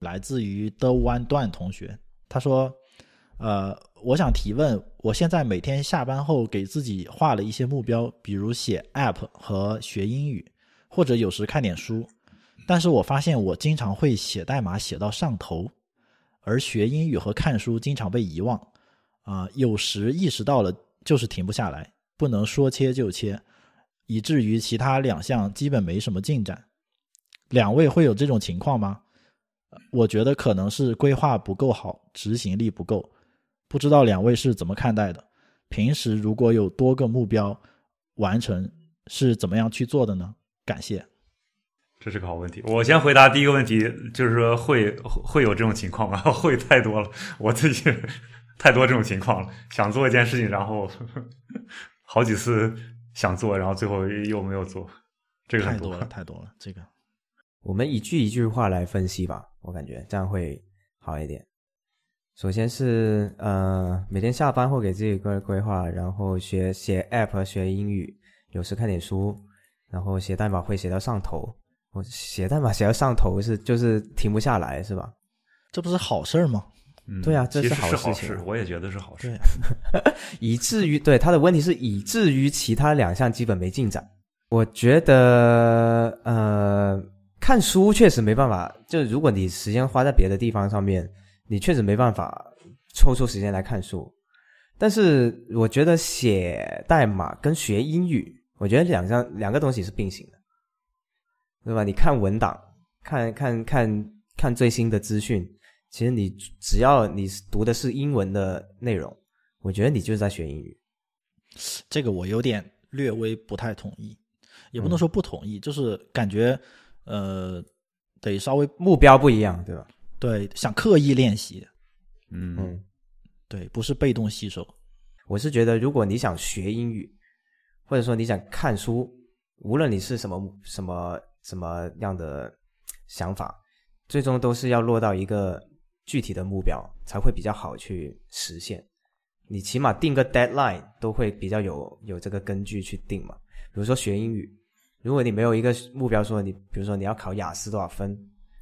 来自于 The One 段同学，他说：“呃，我想提问，我现在每天下班后给自己画了一些目标，比如写 App 和学英语，或者有时看点书。但是我发现我经常会写代码写到上头，而学英语和看书经常被遗忘。啊，有时意识到了，就是停不下来，不能说切就切，以至于其他两项基本没什么进展。两位会有这种情况吗？”我觉得可能是规划不够好，执行力不够，不知道两位是怎么看待的？平时如果有多个目标完成，是怎么样去做的呢？感谢。这是个好问题。我先回答第一个问题，就是说会会有这种情况吗？会太多了，我自己太多这种情况了。想做一件事情，然后好几次想做，然后最后又没有做，这个太多了，太多了，这个。我们一句一句话来分析吧，我感觉这样会好一点。首先是呃，每天下班后给自己个规划，然后学写 app 学英语，有时看点书，然后写代码会写到上头。我写代码写到上头是就是停不下来是吧？这不是好事吗？嗯，对啊，这是好事情，我也觉得是好事。以至于对他的问题是以至于其他两项基本没进展。我觉得呃。看书确实没办法，就如果你时间花在别的地方上面，你确实没办法抽出时间来看书。但是我觉得写代码跟学英语，我觉得两项两个东西是并行的，对吧？你看文档，看看看看最新的资讯，其实你只要你读的是英文的内容，我觉得你就是在学英语。这个我有点略微不太同意，也不能说不同意，就是感觉。呃，得稍微目标不一样，对吧？对，想刻意练习，嗯嗯，对，不是被动吸收。我是觉得，如果你想学英语，或者说你想看书，无论你是什么什么什么样的想法，最终都是要落到一个具体的目标，才会比较好去实现。你起码定个 deadline，都会比较有有这个根据去定嘛。比如说学英语。如果你没有一个目标，说你比如说你要考雅思多少分，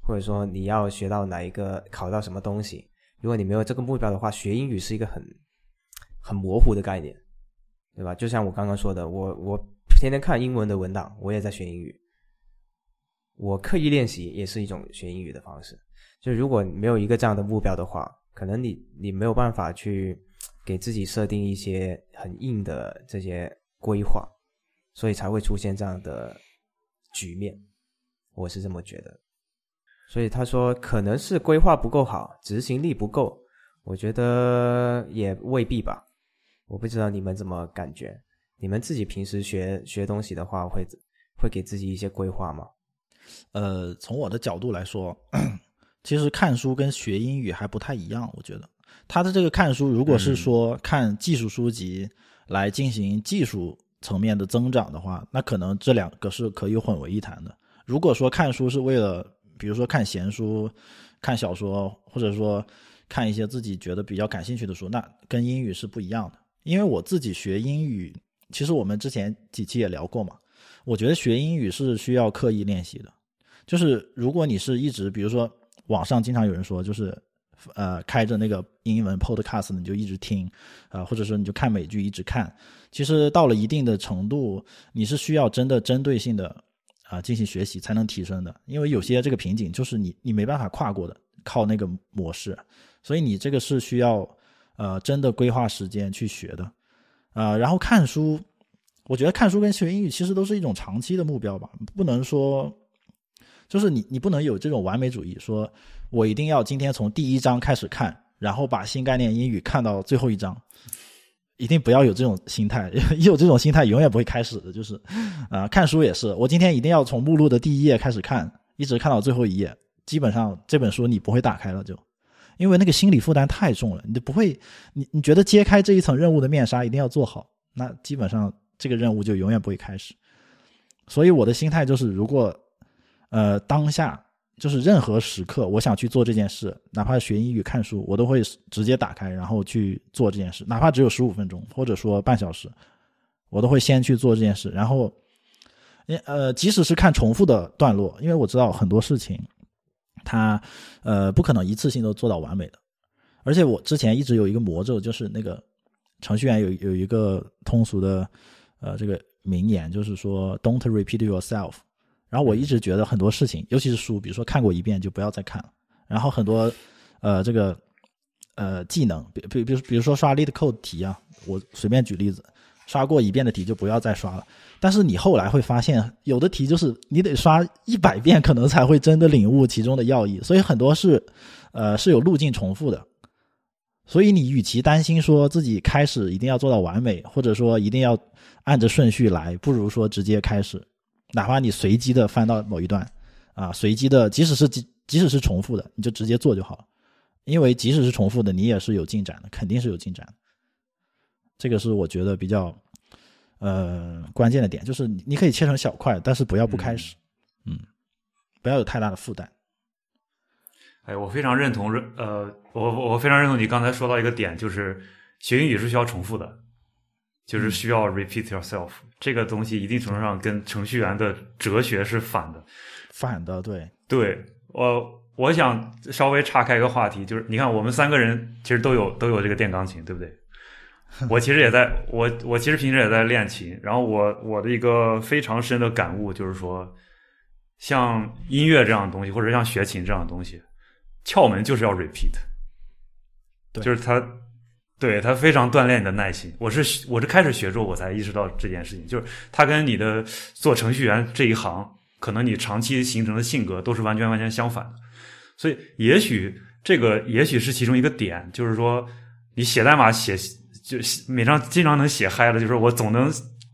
或者说你要学到哪一个考到什么东西，如果你没有这个目标的话，学英语是一个很很模糊的概念，对吧？就像我刚刚说的，我我天天看英文的文档，我也在学英语，我刻意练习也是一种学英语的方式。就如果没有一个这样的目标的话，可能你你没有办法去给自己设定一些很硬的这些规划。所以才会出现这样的局面，我是这么觉得。所以他说可能是规划不够好，执行力不够，我觉得也未必吧。我不知道你们怎么感觉？你们自己平时学学东西的话，会会给自己一些规划吗？呃，从我的角度来说，其实看书跟学英语还不太一样。我觉得他的这个看书，如果是说看技术书籍来进行技术。层面的增长的话，那可能这两个是可以混为一谈的。如果说看书是为了，比如说看闲书、看小说，或者说看一些自己觉得比较感兴趣的书，那跟英语是不一样的。因为我自己学英语，其实我们之前几期也聊过嘛。我觉得学英语是需要刻意练习的。就是如果你是一直，比如说网上经常有人说，就是。呃，开着那个英文 podcast，你就一直听，啊，或者说你就看美剧一直看。其实到了一定的程度，你是需要真的针对性的啊进行学习才能提升的。因为有些这个瓶颈就是你你没办法跨过的，靠那个模式。所以你这个是需要呃真的规划时间去学的，啊，然后看书，我觉得看书跟学英语其实都是一种长期的目标吧，不能说。就是你，你不能有这种完美主义，说我一定要今天从第一章开始看，然后把新概念英语看到最后一章，一定不要有这种心态，有这种心态永远不会开始的。就是，啊，看书也是，我今天一定要从目录的第一页开始看，一直看到最后一页，基本上这本书你不会打开了，就因为那个心理负担太重了，你就不会，你你觉得揭开这一层任务的面纱一定要做好，那基本上这个任务就永远不会开始。所以我的心态就是，如果呃，当下就是任何时刻，我想去做这件事，哪怕学英语、看书，我都会直接打开，然后去做这件事，哪怕只有十五分钟，或者说半小时，我都会先去做这件事。然后，呃，即使是看重复的段落，因为我知道很多事情，它呃不可能一次性都做到完美的。而且我之前一直有一个魔咒，就是那个程序员有有一个通俗的呃这个名言，就是说 “Don't repeat yourself”。然后我一直觉得很多事情，尤其是书，比如说看过一遍就不要再看了。然后很多呃这个呃技能，比比比如比如说刷 LeetCode 题啊，我随便举例子，刷过一遍的题就不要再刷了。但是你后来会发现，有的题就是你得刷一百遍，可能才会真的领悟其中的要义。所以很多是呃是有路径重复的。所以你与其担心说自己开始一定要做到完美，或者说一定要按着顺序来，不如说直接开始，哪怕你随机的翻到某一段，啊，随机的，即使是即即使是重复的，你就直接做就好了，因为即使是重复的，你也是有进展的，肯定是有进展的。这个是我觉得比较呃关键的点，就是你可以切成小块，但是不要不开始，嗯，不要有太大的负担。哎，我非常认同，呃，我我非常认同你刚才说到一个点，就是学英语是需要重复的，就是需要 repeat yourself。这个东西一定程度上跟程序员的哲学是反的。反的，对。对，我我想稍微岔开一个话题，就是你看我们三个人其实都有都有这个电钢琴，对不对？我其实也在，我我其实平时也在练琴，然后我我的一个非常深的感悟就是说，像音乐这样的东西，或者像学琴这样的东西。窍门就是要 repeat，就是他，对他非常锻炼你的耐心。我是我是开始学之后我才意识到这件事情，就是他跟你的做程序员这一行，可能你长期形成的性格都是完全完全相反的。所以也许这个也许是其中一个点，就是说你写代码写就每张经常能写嗨了，就是我总能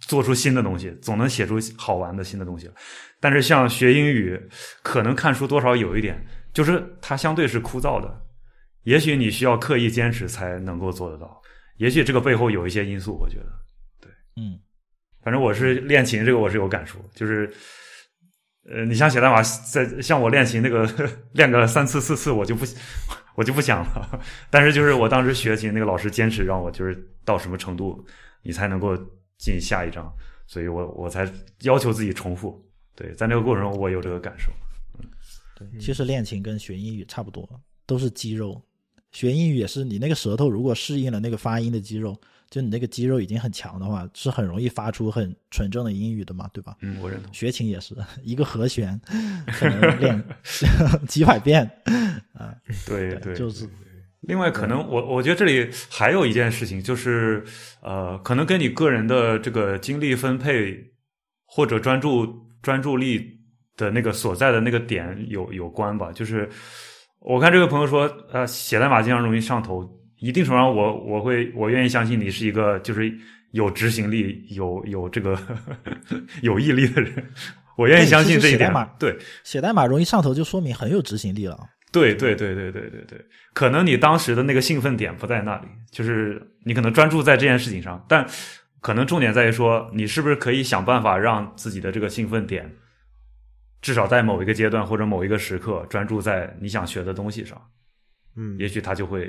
做出新的东西，总能写出好玩的新的东西。但是像学英语，可能看书多少有一点。就是它相对是枯燥的，也许你需要刻意坚持才能够做得到，也许这个背后有一些因素，我觉得，对，嗯，反正我是练琴这个我是有感触，就是，呃，你像写代码，在像我练琴那个 练个三次四次我就不 我就不想了，但是就是我当时学琴那个老师坚持让我就是到什么程度你才能够进下一章，所以我我才要求自己重复，对，在那个过程中我有这个感受。对，其实练琴跟学英语差不多，都是肌肉。学英语也是，你那个舌头如果适应了那个发音的肌肉，就你那个肌肉已经很强的话，是很容易发出很纯正的英语的嘛，对吧？嗯，我认同。学琴也是 一个和弦，可能练 几百遍啊。对对，就是。另外，可能我我觉得这里还有一件事情，就是呃，可能跟你个人的这个精力分配或者专注专注力。的那个所在的那个点有有关吧，就是我看这位朋友说，呃，写代码经常容易上头，一定程度上，我我会我愿意相信你是一个就是有执行力、有有这个 有毅力的人，我愿意相信这一点。对，写代码容易上头，就说明很有执行力了。对对对对对对对，可能你当时的那个兴奋点不在那里，就是你可能专注在这件事情上，但可能重点在于说，你是不是可以想办法让自己的这个兴奋点。至少在某一个阶段或者某一个时刻，专注在你想学的东西上，嗯，也许他就会，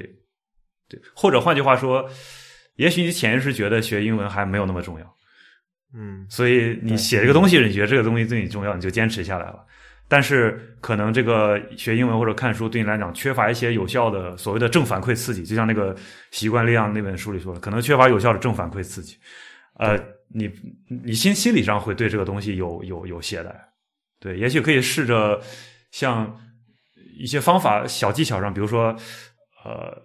对，或者换句话说，也许你潜意识觉得学英文还没有那么重要，嗯，所以你写这个东西，你觉得这个东西对你重要，你就坚持下来了。但是可能这个学英文或者看书对你来讲缺乏一些有效的所谓的正反馈刺激，就像那个习惯力量那本书里说的，可能缺乏有效的正反馈刺激，呃，你你心心理上会对这个东西有有有懈怠。对，也许可以试着像一些方法、小技巧上，比如说，呃，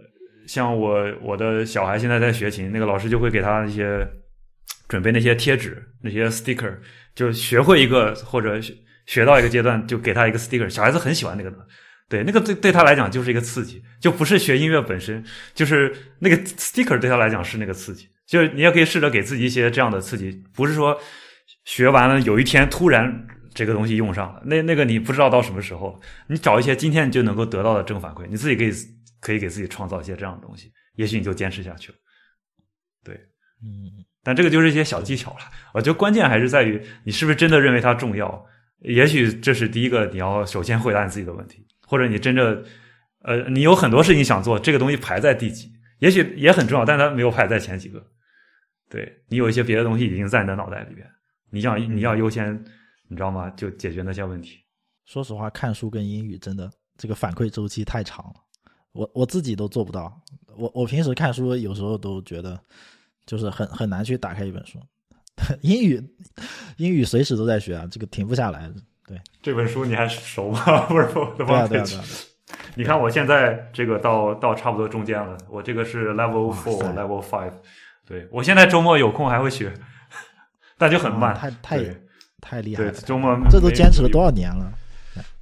像我我的小孩现在在学琴，那个老师就会给他一些准备那些贴纸、那些 sticker，就学会一个或者学到一个阶段，就给他一个 sticker。小孩子很喜欢那个的，对，那个对对他来讲就是一个刺激，就不是学音乐本身，就是那个 sticker 对他来讲是那个刺激。就是你也可以试着给自己一些这样的刺激，不是说学完了有一天突然。这个东西用上了，那那个你不知道到什么时候，你找一些今天你就能够得到的正反馈，你自己可以可以给自己创造一些这样的东西，也许你就坚持下去了。对，嗯，但这个就是一些小技巧了。我觉得关键还是在于你是不是真的认为它重要。也许这是第一个你要首先回答你自己的问题，或者你真的呃，你有很多事情想做，这个东西排在第几？也许也很重要，但它没有排在前几个。对你有一些别的东西已经在你的脑袋里边，你想你要优先。你知道吗？就解决那些问题。说实话，看书跟英语真的这个反馈周期太长了，我我自己都做不到。我我平时看书有时候都觉得就是很很难去打开一本书。英语英语随时都在学啊，这个停不下来。对，这本书你还熟吗？不是我的对啊对啊对啊。你看我现在这个到到差不多中间了，我这个是 level four level five。对我现在周末有空还会学，但就很慢，太太太厉害了。周末这都坚持了多少年了？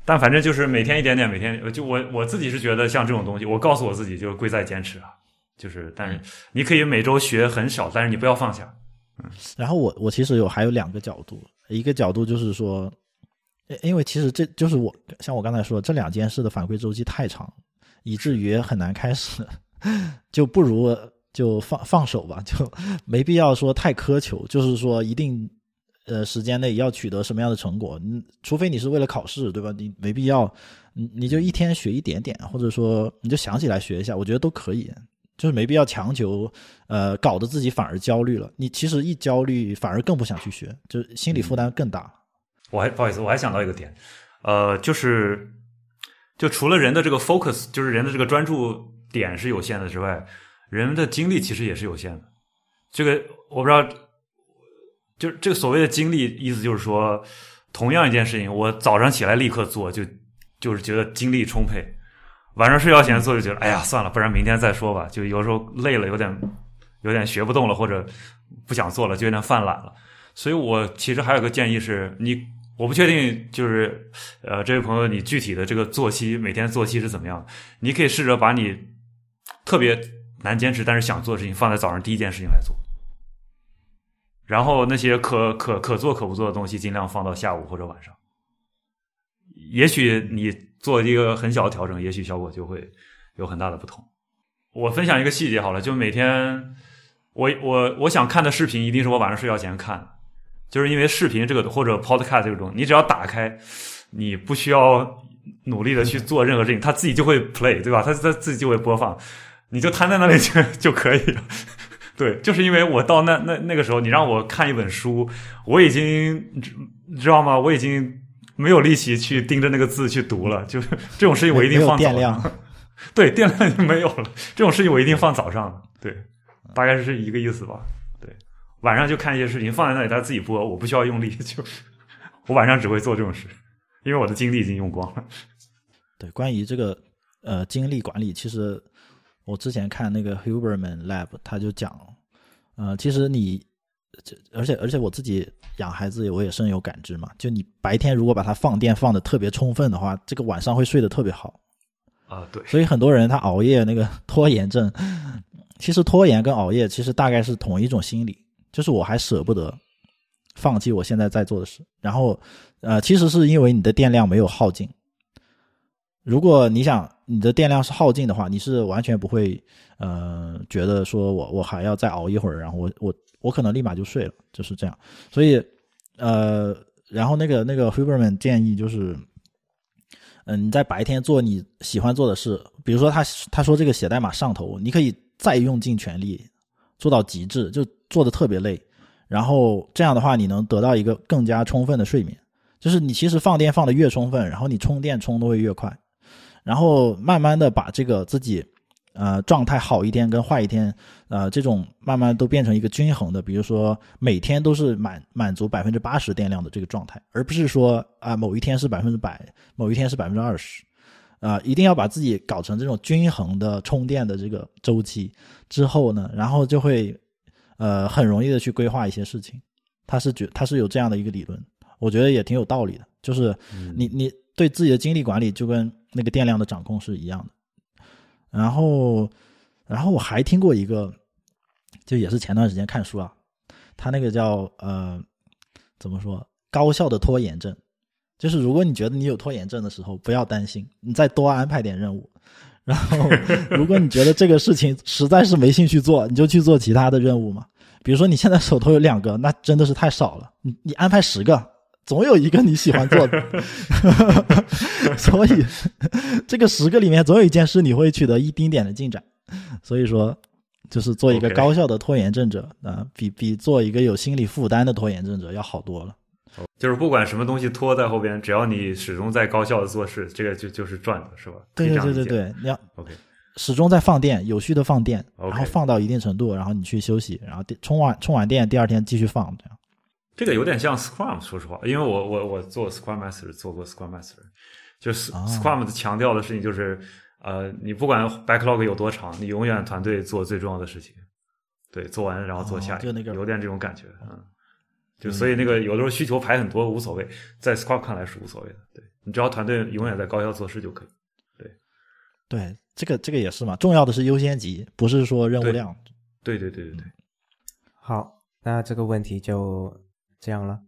但反正就是每天一点点，每天就我我自己是觉得像这种东西，我告诉我自己就贵在坚持啊。就是，但是你可以每周学很少，但是你不要放下。嗯。然后我我其实有还有两个角度，一个角度就是说，因为其实这就是我像我刚才说这两件事的反馈周期太长，以至于很难开始，就不如就放放手吧，就没必要说太苛求，就是说一定。呃，时间内要取得什么样的成果？嗯，除非你是为了考试，对吧？你没必要，你你就一天学一点点，或者说你就想起来学一下，我觉得都可以，就是没必要强求，呃，搞得自己反而焦虑了。你其实一焦虑，反而更不想去学，就心理负担更大。我还不好意思，我还想到一个点，呃，就是就除了人的这个 focus，就是人的这个专注点是有限的之外，人的精力其实也是有限的。这个我不知道。就是这个所谓的精力，意思就是说，同样一件事情，我早上起来立刻做，就就是觉得精力充沛；晚上睡觉前做，就觉得哎呀算了，不然明天再说吧。就有时候累了，有点有点学不动了，或者不想做了，就有点犯懒了。所以我其实还有个建议是，你我不确定，就是呃，这位朋友你具体的这个作息，每天作息是怎么样的？你可以试着把你特别难坚持但是想做的事情放在早上第一件事情来做。然后那些可可可做可不做的东西，尽量放到下午或者晚上。也许你做一个很小的调整，也许效果就会有很大的不同。我分享一个细节好了，就每天我我我想看的视频，一定是我晚上睡觉前看，就是因为视频这个或者 podcast 这种，你只要打开，你不需要努力的去 做任何事情，它自己就会 play，对吧？它它自己就会播放，你就瘫在那里就就可以了。对，就是因为我到那那那个时候，你让我看一本书，我已经知道吗？我已经没有力气去盯着那个字去读了。就是这种事情，我一定放电量。对，电量就没有了。这种事情我一定放早上。对，大概是一个意思吧。对，晚上就看一些视频，放在那里，它自己播，我不需要用力。就我晚上只会做这种事，因为我的精力已经用光了。对，关于这个呃精力管理，其实。我之前看那个 Huberman Lab，他就讲，呃，其实你，而且而且我自己养孩子，我也深有感知嘛。就你白天如果把它放电放的特别充分的话，这个晚上会睡得特别好。啊，对。所以很多人他熬夜那个拖延症，其实拖延跟熬夜其实大概是同一种心理，就是我还舍不得放弃我现在在做的事，然后，呃，其实是因为你的电量没有耗尽。如果你想你的电量是耗尽的话，你是完全不会，呃，觉得说我我还要再熬一会儿，然后我我我可能立马就睡了，就是这样。所以，呃，然后那个那个 Huberman 建议就是，嗯，你在白天做你喜欢做的事，比如说他他说这个写代码上头，你可以再用尽全力做到极致，就做的特别累，然后这样的话你能得到一个更加充分的睡眠，就是你其实放电放的越充分，然后你充电充的会越快。然后慢慢的把这个自己，呃，状态好一天跟坏一天，呃，这种慢慢都变成一个均衡的，比如说每天都是满满足百分之八十电量的这个状态，而不是说啊某一天是百分之百，某一天是百分之二十，啊，一定要把自己搞成这种均衡的充电的这个周期之后呢，然后就会，呃，很容易的去规划一些事情。他是觉他是有这样的一个理论，我觉得也挺有道理的，就是你你。对自己的精力管理就跟那个电量的掌控是一样的，然后，然后我还听过一个，就也是前段时间看书啊，他那个叫呃，怎么说高效的拖延症，就是如果你觉得你有拖延症的时候，不要担心，你再多安排点任务，然后如果你觉得这个事情实在是没兴趣做，你就去做其他的任务嘛，比如说你现在手头有两个，那真的是太少了，你你安排十个。总有一个你喜欢做的，所以这个十个里面总有一件事你会取得一丁点的进展。所以说，就是做一个高效的拖延症者啊，比比做一个有心理负担的拖延症者要好多了。就是不管什么东西拖在后边，只要你始终在高效的做事，这个就就是赚的，是吧？对对对对对，你要 OK，始终在放电，有序的放电，然后放到一定程度，然后你去休息，然后电充完充完电，第二天继续放，这样。这个有点像 Scrum，说实话，因为我我我做 Scrum Master 做过 Scrum Master，就 Scrum 强调的事情就是，呃，你不管 backlog 有多长，你永远团队做最重要的事情，对，做完然后做下一就那个有点这种感觉，嗯，就所以那个有的时候需求排很多无所谓，在 Scrum 看来是无所谓的，对你只要团队永远在高效做事就可以。对，对这个这个也是嘛，重要的是优先级，不是说任务量。对对对对对，好，那这个问题就这样了。